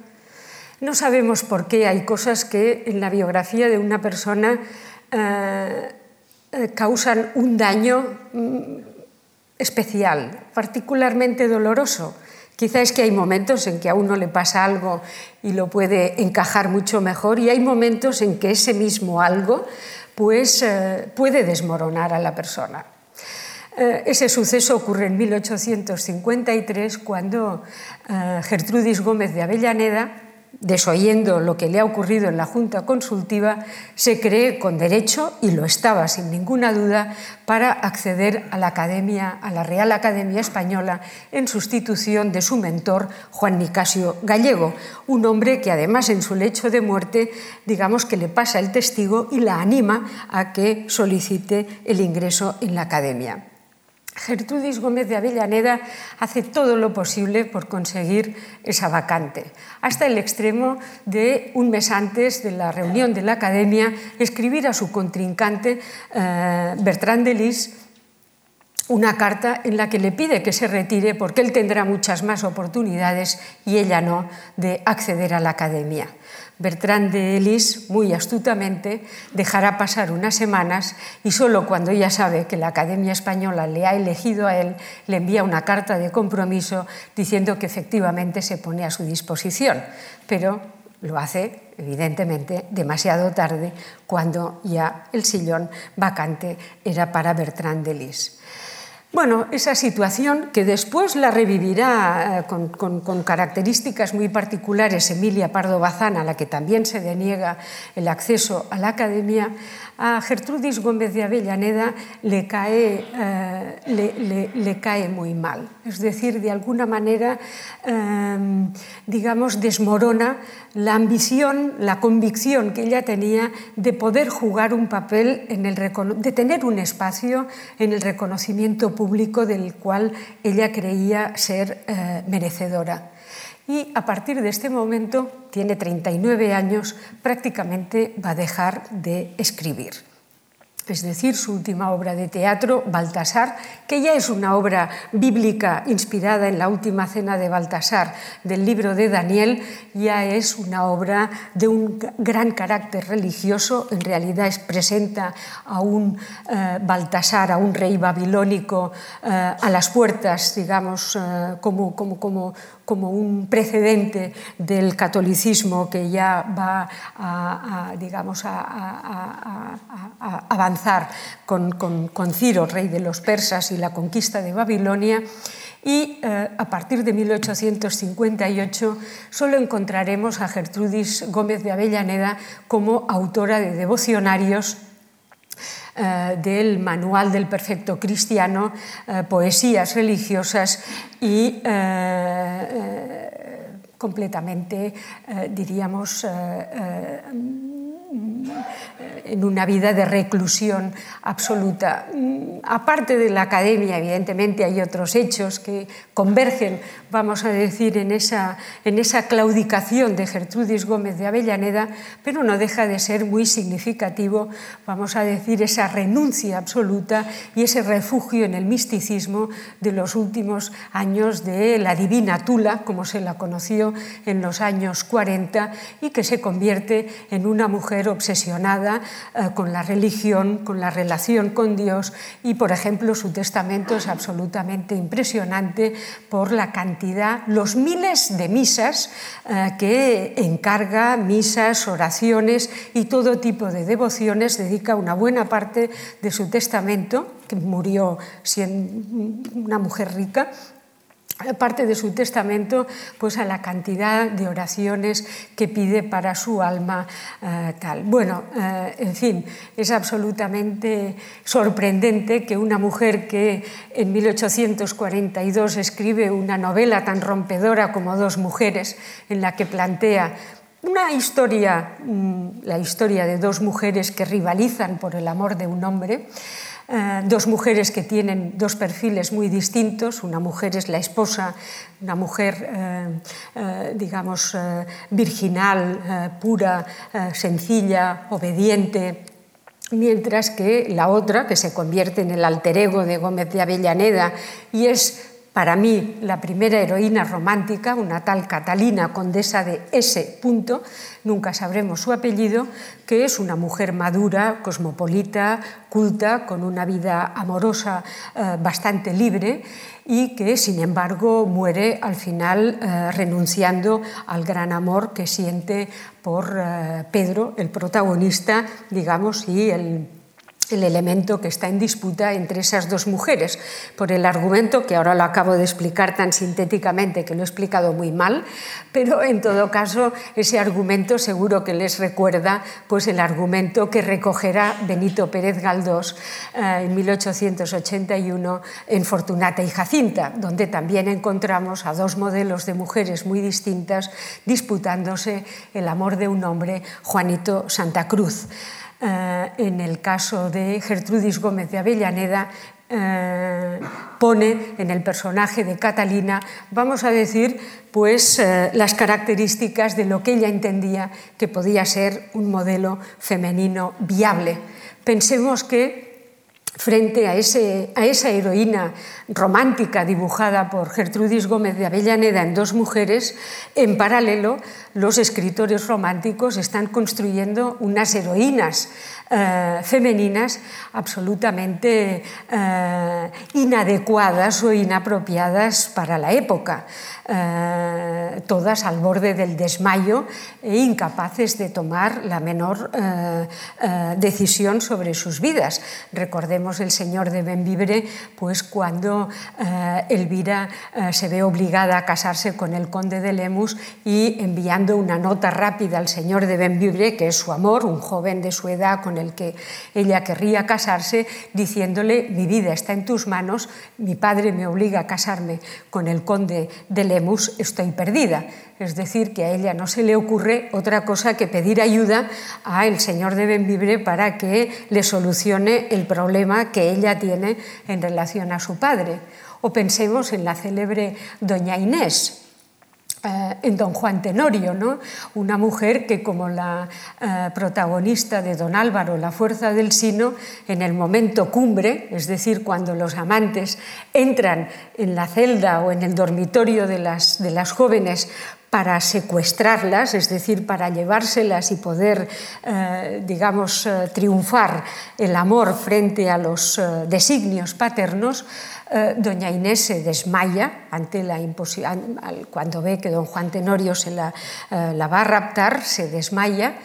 no sabemos por qué hay cosas que en la biografía de una persona eh, eh, causan un daño mm, especial, particularmente doloroso. Quizá es que hay momentos en que a uno le pasa algo y lo puede encajar mucho mejor y hay momentos en que ese mismo algo pues, eh, puede desmoronar a la persona. Eh, ese suceso ocurre en 1853 cuando Gertrudis Gómez de Avellaneda desoyendo lo que le ha ocurrido en la Junta Consultiva, se cree con derecho, y lo estaba sin ninguna duda, para acceder a la Academia, a la Real Academia Española, en sustitución de su mentor, Juan Nicasio Gallego, un hombre que además en su lecho de muerte, digamos que le pasa el testigo y la anima a que solicite el ingreso en la Academia. Gertrudis Gómez de Avellaneda hace todo lo posible por conseguir esa vacante, hasta el extremo de un mes antes de la reunión de la Academia escribir a su contrincante eh, Bertrand de Lis una carta en la que le pide que se retire porque él tendrá muchas más oportunidades y ella no de acceder a la Academia. Bertrand de Elis, muy astutamente, dejará pasar unas semanas y solo cuando ella sabe que la Academia Española le ha elegido a él, le envía una carta de compromiso diciendo que efectivamente se pone a su disposición. Pero lo hace, evidentemente, demasiado tarde, cuando ya el sillón vacante era para Bertrand de Lis. Bueno, esa situación que después la revivirá eh, con, características muy particulares Emilia Pardo Bazán, a la que también se deniega el acceso a la academia, a Gertrudis Gómez de Avellaneda le cae, eh, le, cae muy mal. Es decir, de alguna manera, em, digamos, desmorona la ambición, la convicción que ella tenía de poder jugar un papel, en el, de tener un espacio en el reconocimiento público del cual ella creía ser eh, merecedora. Y a partir de este momento, tiene 39 años, prácticamente va a dejar de escribir es decir, su última obra de teatro, Baltasar, que ya es una obra bíblica inspirada en la última cena de Baltasar del libro de Daniel, ya es una obra de un gran carácter religioso, en realidad es, presenta a un eh, Baltasar, a un rey babilónico, eh, a las puertas, digamos, eh, como, un precedente del catolicismo que ya va a, digamos, a, avanzar con, Ciro, rey de los persas, y la conquista de Babilonia. Y eh, a partir de 1858 solo encontraremos a Gertrudis Gómez de Avellaneda como autora de devocionarios eh, del Manual del Perfecto Cristiano, eh, poesías religiosas y completamente, diríamos, en una vida de reclusión absoluta. Mm, aparte de la academia, evidentemente hay otros hechos que convergen, vamos a decir, en esa, en esa claudicación de Gertrudis Gómez de Avellaneda, pero no deja de ser muy significativo, vamos a decir, esa renuncia absoluta y ese refugio en el misticismo de los últimos años de la divina Tula, como se la conoció en los años 40, y que se convierte en una mujer obsesionada eh, con la religión, con la relación con Dios y, por ejemplo, su testamento es absolutamente impresionante por la cantidad, los miles de misas eh, que encarga, misas, oraciones y todo tipo de devociones, dedica una buena parte de su testamento, que murió siendo una mujer rica, parte de su testamento pues a la cantidad de oraciones que pide para su alma eh, tal. Bueno, eh, en fin, es absolutamente sorprendente que una mujer que en 1842 escribe una novela tan rompedora como Dos mujeres, en la que plantea una historia, mm, la historia de dos mujeres que rivalizan por el amor de un hombre, eh, dos mujeres que tienen dos perfiles muy distintos. Una mujer es la esposa, una mujer, eh, eh, digamos, virginal, pura, sencilla, obediente, mientras que la otra, que se convierte en el alter ego de Gómez de Avellaneda y es para mí la primera heroína romántica, una tal Catalina, condesa de ese punto, nunca sabremos su apellido, que es una mujer madura, cosmopolita, culta, con una vida amorosa eh, bastante libre y que, sin embargo, muere al final eh, renunciando al gran amor que siente por eh, Pedro, el protagonista, digamos, y el el elemento que está en disputa entre esas dos mujeres, por el argumento que ahora lo acabo de explicar tan sintéticamente que lo he explicado muy mal, pero en todo caso ese argumento seguro que les recuerda pues el argumento que recogerá Benito Pérez Galdós eh, en 1881 en Fortunata y Jacinta, donde también encontramos a dos modelos de mujeres muy distintas disputándose el amor de un hombre, Juanito Santa Cruz. Eh, en el caso de Gertrudis Gómez de Avellaneda, eh, pone en el personaje de Catalina, vamos a decir, pues eh, las características de lo que ella entendía que podía ser un modelo femenino viable. Pensemos que frente a, esa heroína romántica dibujada por Gertrudis Gómez de Avellaneda en dos mujeres, en paralelo los escritores románticos están construyendo unas heroínas eh, femeninas absolutamente eh, inadecuadas o inapropiadas para la época. Eh, todas al borde del desmayo e incapaces de tomar la menor decisión sobre sus vidas. Recordemos el señor de Benvibre, pues cuando Elvira se ve obligada a casarse con el conde de Lemus y enviando una nota rápida al señor de Benvibre, que es su amor, un joven de su edad con el que ella querría casarse, diciéndole, mi vida está en tus manos, mi padre me obliga a casarme con el conde de Lemus estoy perdida. Es decir, que a ella no se le ocurre otra cosa que pedir ayuda al señor de Benvibre para que le solucione el problema que ella tiene en relación a su padre. O pensemos en la célebre doña Inés, eh, en Don Juan Tenorio, ¿no? una mujer que como la eh, protagonista de Don Álvaro, La Fuerza del Sino, en el momento cumbre, es decir, cuando los amantes entran en la celda o en el dormitorio de las, de las jóvenes para secuestrarlas, es decir, para llevárselas y poder, eh, digamos, triunfar el amor frente a los designios paternos, eh, doña Inés se desmaya ante la cuando ve que don Juan Tenorio se la, eh, la va a raptar, se desmaya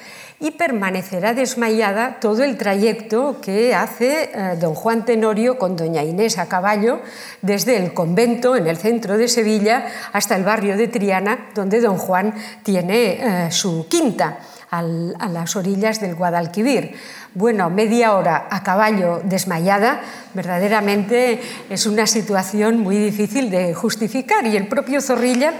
y permanecerá desmayada todo el trayecto que hace eh, don Juan Tenorio con doña Inés a caballo desde el convento en el centro de Sevilla hasta el barrio de Triana, donde don Juan tiene su quinta a las orillas del Guadalquivir. Bueno, media hora a caballo desmayada, verdaderamente es una situación muy difícil de justificar y el propio Zorrilla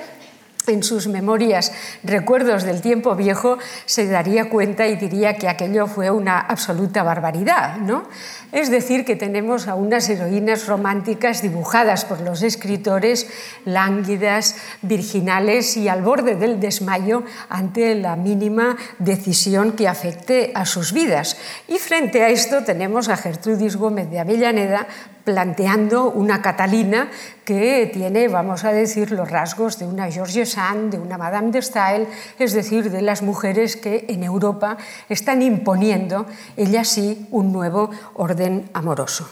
en sus memorias Recuerdos del tiempo viejo se daría cuenta y diría que aquello fue una absoluta barbaridad, ¿no? Es decir, que tenemos a unas heroínas románticas dibujadas por los escritores lánguidas, virginales y al borde del desmayo ante la mínima decisión que afecte a sus vidas. Y frente a esto tenemos a Gertrudis Gómez de Avellaneda planteando una Catalina que tiene, vamos a decir, los rasgos de una George Sand, de una Madame de Stael, es decir, de las mujeres que en Europa están imponiendo, ellas sí, un nuevo orden amoroso.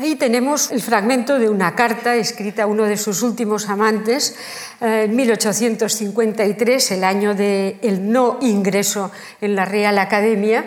Ahí tenemos el fragmento de una carta escrita a uno de sus últimos amantes eh, en 1853, el año del no ingreso en la Real Academia,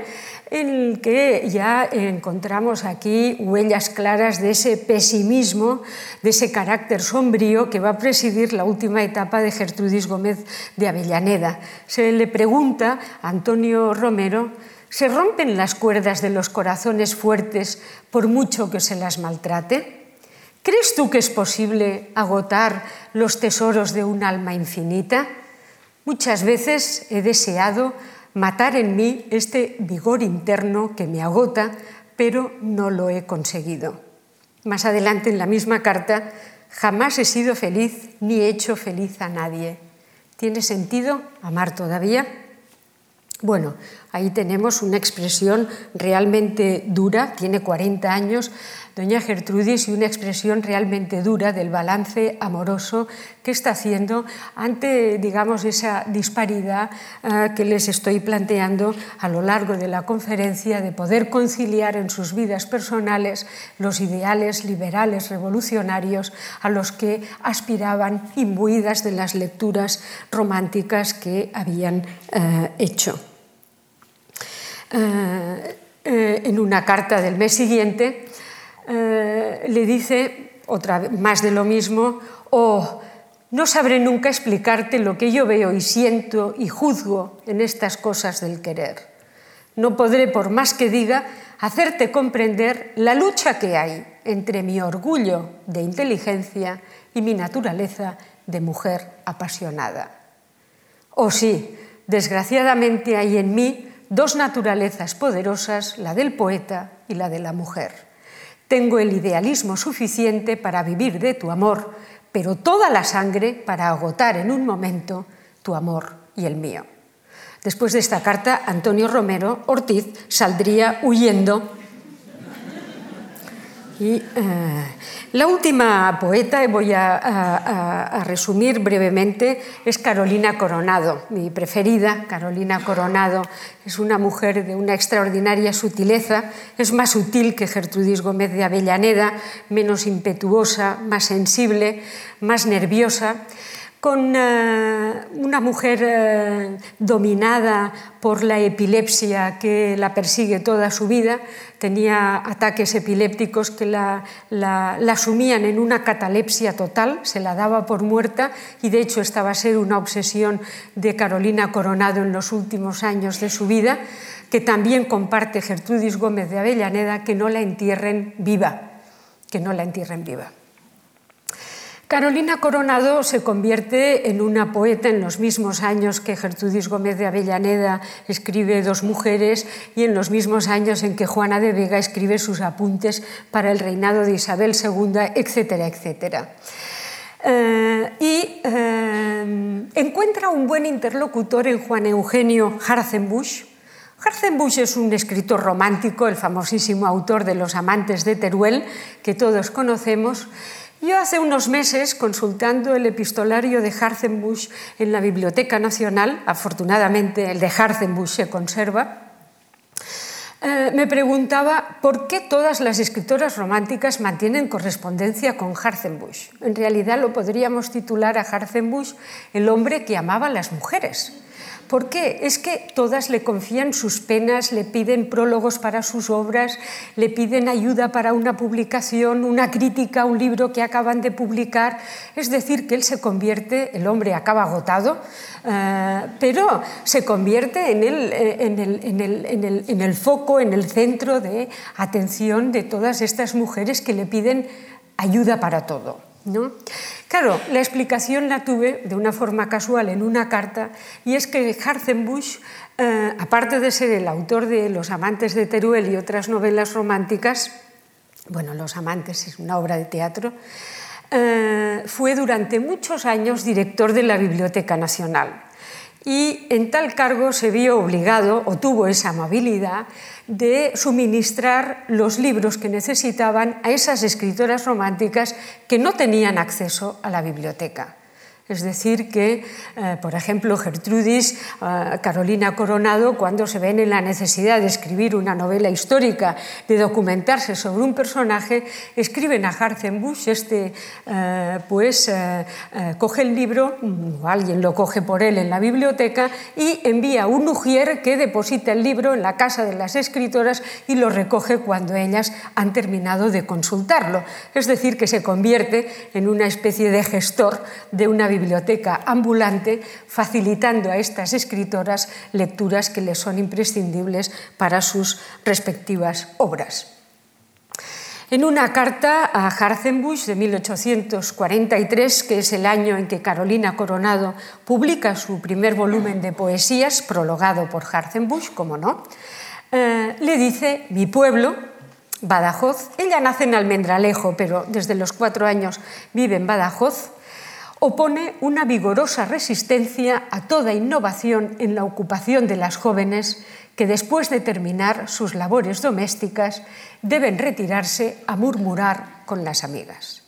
en el que ya encontramos aquí huellas claras de ese pesimismo, de ese carácter sombrío que va a presidir la última etapa de Gertrudis Gómez de Avellaneda. Se le pregunta a Antonio Romero ¿Se rompen las cuerdas de los corazones fuertes por mucho que se las maltrate? ¿Crees tú que es posible agotar los tesoros de un alma infinita? Muchas veces he deseado matar en mí este vigor interno que me agota, pero no lo he conseguido. Más adelante en la misma carta, jamás he sido feliz ni he hecho feliz a nadie. ¿Tiene sentido amar todavía? Bueno, ahí tenemos una expresión realmente dura, tiene 40 años, doña Gertrudis, y una expresión realmente dura del balance amoroso que está haciendo ante, digamos, esa disparidad eh, que les estoy planteando a lo largo de la conferencia de poder conciliar en sus vidas personales los ideales liberales revolucionarios a los que aspiraban imbuidas de las lecturas románticas que habían eh, hecho. Eh, en una carta del mes siguiente, eh, le dice otra vez más de lo mismo, o no sabré nunca explicarte lo que yo veo y siento y juzgo en estas cosas del querer. No podré, por más que diga, hacerte comprender la lucha que hay entre mi orgullo de inteligencia y mi naturaleza de mujer apasionada. Oh, sí, desgraciadamente hay en mí dos naturalezas poderosas, la del poeta y la de la mujer. Tengo el idealismo suficiente para vivir de tu amor, pero toda la sangre para agotar en un momento tu amor y el mío. Después de esta carta, Antonio Romero Ortiz saldría huyendo y eh, la última poeta, y voy a, resumir brevemente, es Carolina Coronado, mi preferida. Carolina Coronado es una mujer de una extraordinaria sutileza, es más sutil que Gertrudis Gómez de Avellaneda, menos impetuosa, más sensible, más nerviosa con una mujer eh, dominada por la epilepsia que la persigue toda su vida, tenía ataques epilépticos que la, la, sumían en una catalepsia total, se la daba por muerta y de hecho esta va a ser una obsesión de Carolina Coronado en los últimos años de su vida, que también comparte Gertrudis Gómez de Avellaneda, que no la entierren viva, que no la entierren viva. Carolina Coronado se convierte en una poeta en los mismos años que Gertrudis Gómez de Avellaneda escribe Dos mujeres y en los mismos años en que Juana de Vega escribe sus apuntes para el reinado de Isabel II, etcétera, etcétera. Eh, y eh, encuentra un buen interlocutor en Juan Eugenio Harzenbusch. Harzenbusch es un escritor romántico, el famosísimo autor de Los amantes de Teruel, que todos conocemos, yo hace unos meses, consultando el epistolario de Harzenbusch en la Biblioteca Nacional, afortunadamente el de Harzenbusch se conserva, eh, me preguntaba por qué todas las escritoras románticas mantienen correspondencia con Harzenbusch. En realidad lo podríamos titular a Harzenbusch el hombre que amaba a las mujeres ¿Por qué? Es que todas le confían sus penas, le piden prólogos para sus obras, le piden ayuda para una publicación, una crítica un libro que acaban de publicar. Es decir, que él se convierte, el hombre acaba agotado, eh, pero se convierte el, en el foco, en el centro de atención de todas estas mujeres que le piden ayuda para todo. ¿No? Claro, la explicación la tuve de una forma casual en una carta y es que Harzenbusch, eh, aparte de ser el autor de Los amantes de Teruel y otras novelas románticas, bueno, Los amantes es una obra de teatro, eh, fue durante muchos años director de la Biblioteca Nacional y en tal cargo se vio obligado o tuvo esa amabilidad de suministrar los libros que necesitaban a esas escritoras románticas que no tenían acceso a la biblioteca. Es decir, que, eh, por ejemplo, Gertrudis, eh, Carolina Coronado, cuando se ven en la necesidad de escribir una novela histórica, de documentarse sobre un personaje, escriben a Harzenbusch, este eh, pues coge el libro, o alguien lo coge por él en la biblioteca, y envía un ujier que deposita el libro en la casa de las escritoras y lo recoge cuando ellas han terminado de consultarlo. Es decir, que se convierte en una especie de gestor de una biblioteca biblioteca ambulante, facilitando a estas escritoras lecturas que les son imprescindibles para sus respectivas obras. En una carta a Harzenbusch de 1843, que es el año en que Carolina Coronado publica su primer volumen de poesías, prologado por Harzenbusch, como no, eh, le dice, mi pueblo, Badajoz, ella nace en Almendralejo, pero desde los cuatro años vive en Badajoz, opone una vigorosa resistencia a toda innovación en la ocupación de las jóvenes que después de terminar sus labores domésticas deben retirarse a murmurar con las amigas.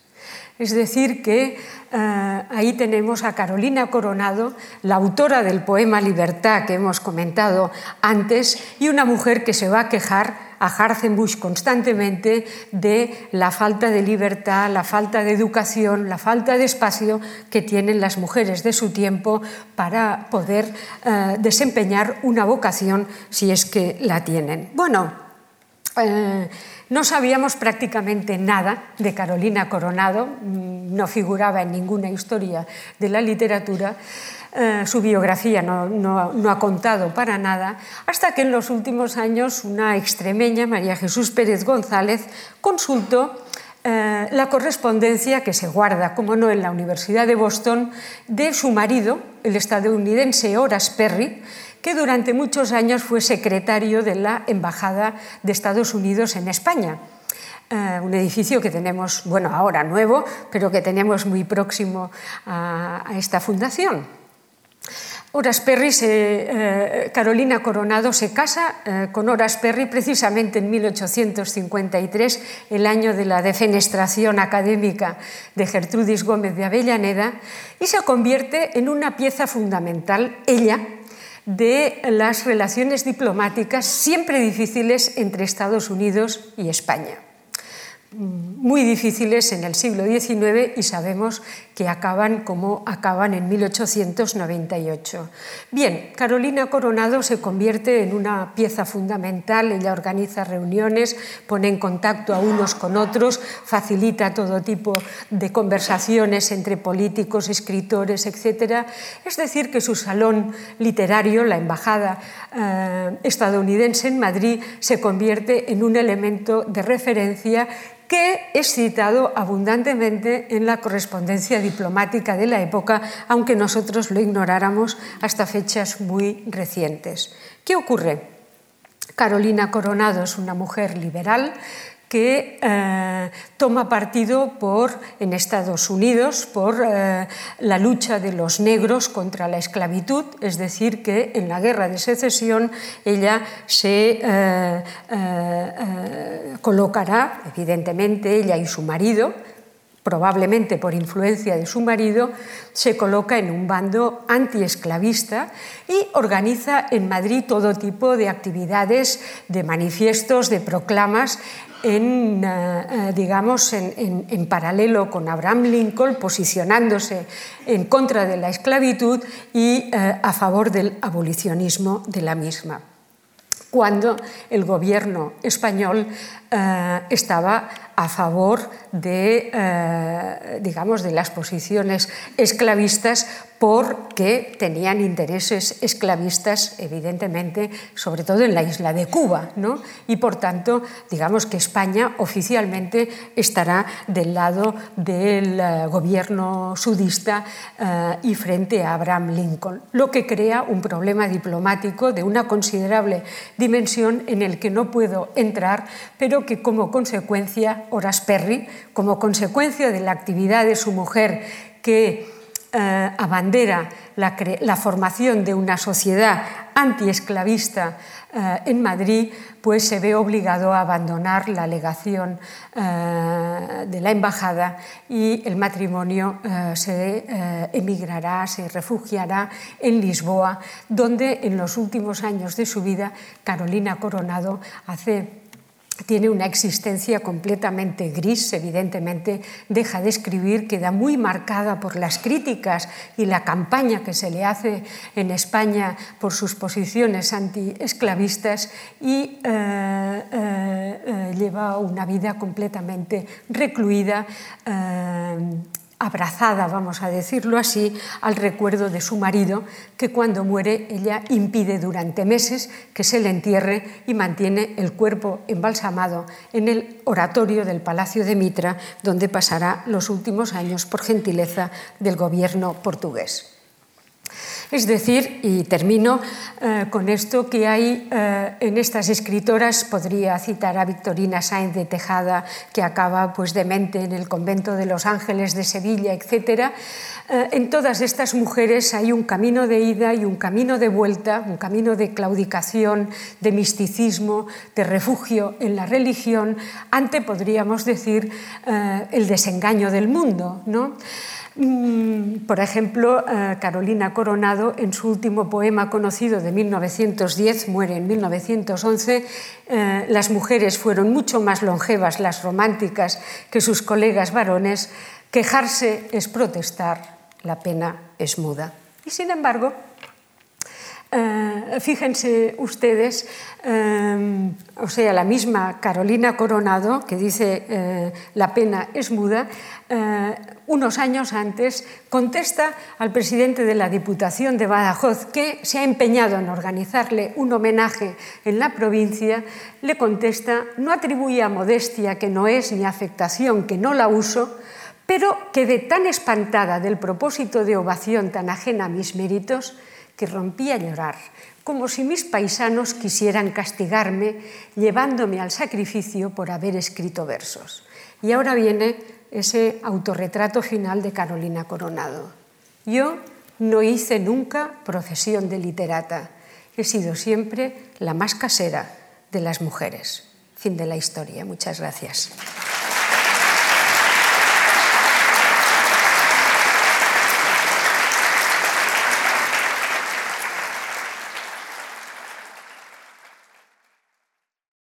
Es decir, que eh, ahí tenemos a Carolina Coronado, la autora del poema Libertad que hemos comentado antes, y una mujer que se va a quejar a Harzenbusch constantemente de la falta de libertad, la falta de educación, la falta de espacio que tienen las mujeres de su tiempo para poder eh, desempeñar una vocación si es que la tienen. Bueno, Eh, no sabíamos prácticamente nada de Carolina Coronado, mm, no figuraba en ninguna historia de la literatura, eh, su biografía no, ha contado para nada, hasta que en los últimos años una extremeña, María Jesús Pérez González, consultó eh, la correspondencia que se guarda, como no, en la Universidad de Boston, de su marido, el estadounidense Horace Perry, que durante muchos años fue secretario de la Embajada de Estados Unidos en España. Eh, un edificio que tenemos, bueno, ahora nuevo, pero que tenemos muy próximo a, esta fundación. Perry, eh, Carolina Coronado se casa eh, con Horace Perry precisamente en 1853, el año de la defenestración académica de Gertrudis Gómez de Avellaneda, y se convierte en una pieza fundamental, ella, de las relaciones diplomáticas siempre difíciles entre Estados Unidos y España muy difíciles en el siglo XIX y sabemos que acaban como acaban en 1898. Bien, Carolina Coronado se convierte en una pieza fundamental, ella organiza reuniones, pone en contacto a unos con otros, facilita todo tipo de conversaciones entre políticos, escritores, etc. Es decir, que su salón literario, la Embajada eh, estadounidense en Madrid, se convierte en un elemento de referencia que es citado abundantemente en la correspondencia diplomática de la época, aunque nosotros lo ignoráramos hasta fechas muy recientes. ¿Qué ocurre? Carolina Coronado es una mujer liberal que eh, toma partido por, en Estados Unidos por eh, la lucha de los negros contra la esclavitud, es decir, que en la guerra de secesión ella se eh, colocará, evidentemente, ella y su marido, probablemente por influencia de su marido, se coloca en un bando antiesclavista y organiza en Madrid todo tipo de actividades, de manifiestos, de proclamas en, eh, eh, digamos, en, paralelo con Abraham Lincoln, posicionándose en contra de la esclavitud y eh, a favor del abolicionismo de la misma cuando el gobierno español estaba a favor de, digamos, de las posiciones esclavistas porque tenían intereses esclavistas, evidentemente, sobre todo en la isla de Cuba, ¿no? y por tanto, digamos que España oficialmente estará del lado del eh, gobierno sudista eh, y frente a Abraham Lincoln, lo que crea un problema diplomático de una considerable dimensión en el que no puedo entrar, pero que como consecuencia, Horace Perry, como consecuencia de la actividad de su mujer que eh, abandera la, formación de una sociedad antiesclavista eh, en Madrid, pues se ve obligado a abandonar la legación eh, de la embajada y el matrimonio se emigrará, se refugiará en Lisboa, donde en los últimos años de su vida Carolina Coronado hace tiene una existencia completamente gris, evidentemente deja de escribir, queda muy marcada por las críticas y la campaña que se le hace en España por sus posiciones antiesclavistas y eh, eh, eh, lleva una vida completamente recluida abrazada, vamos a decirlo así, al recuerdo de su marido, que cuando muere ella impide durante meses que se le entierre y mantiene el cuerpo embalsamado en el oratorio del Palacio de Mitra, donde pasará los últimos años por gentileza del gobierno portugués. Es decir, y termino eh, con esto, que hay eh, en estas escritoras, podría citar a Victorina Sainz de Tejada, que acaba pues demente en el convento de los Ángeles de Sevilla, etc. Eh, en todas estas mujeres hay un camino de ida y un camino de vuelta, un camino de claudicación, de misticismo, de refugio en la religión, ante, podríamos decir, el desengaño del mundo. ¿no? Mm, por ejemplo, eh, Carolina Coronado, en su último poema conocido de 1910, muere en 1911, eh, las mujeres fueron mucho más longevas, las románticas, que sus colegas varones. Quejarse es protestar, la pena es muda. Y sin embargo, Eh, fíjense ustedes, eh, o sea, la misma Carolina Coronado, que dice eh, la pena es muda, unos años antes contesta al presidente de la Diputación de Badajoz, que se ha empeñado en organizarle un homenaje en la provincia, le contesta, no atribuye a modestia que no es ni afectación que no la uso, pero quedé tan espantada del propósito de ovación tan ajena a mis méritos, que rompí a llorar, como si mis paisanos quisieran castigarme llevándome al sacrificio por haber escrito versos. Y ahora viene ese autorretrato final de Carolina Coronado. Yo no hice nunca procesión de literata, he sido siempre la más casera de las mujeres. Fin de la historia. Muchas gracias.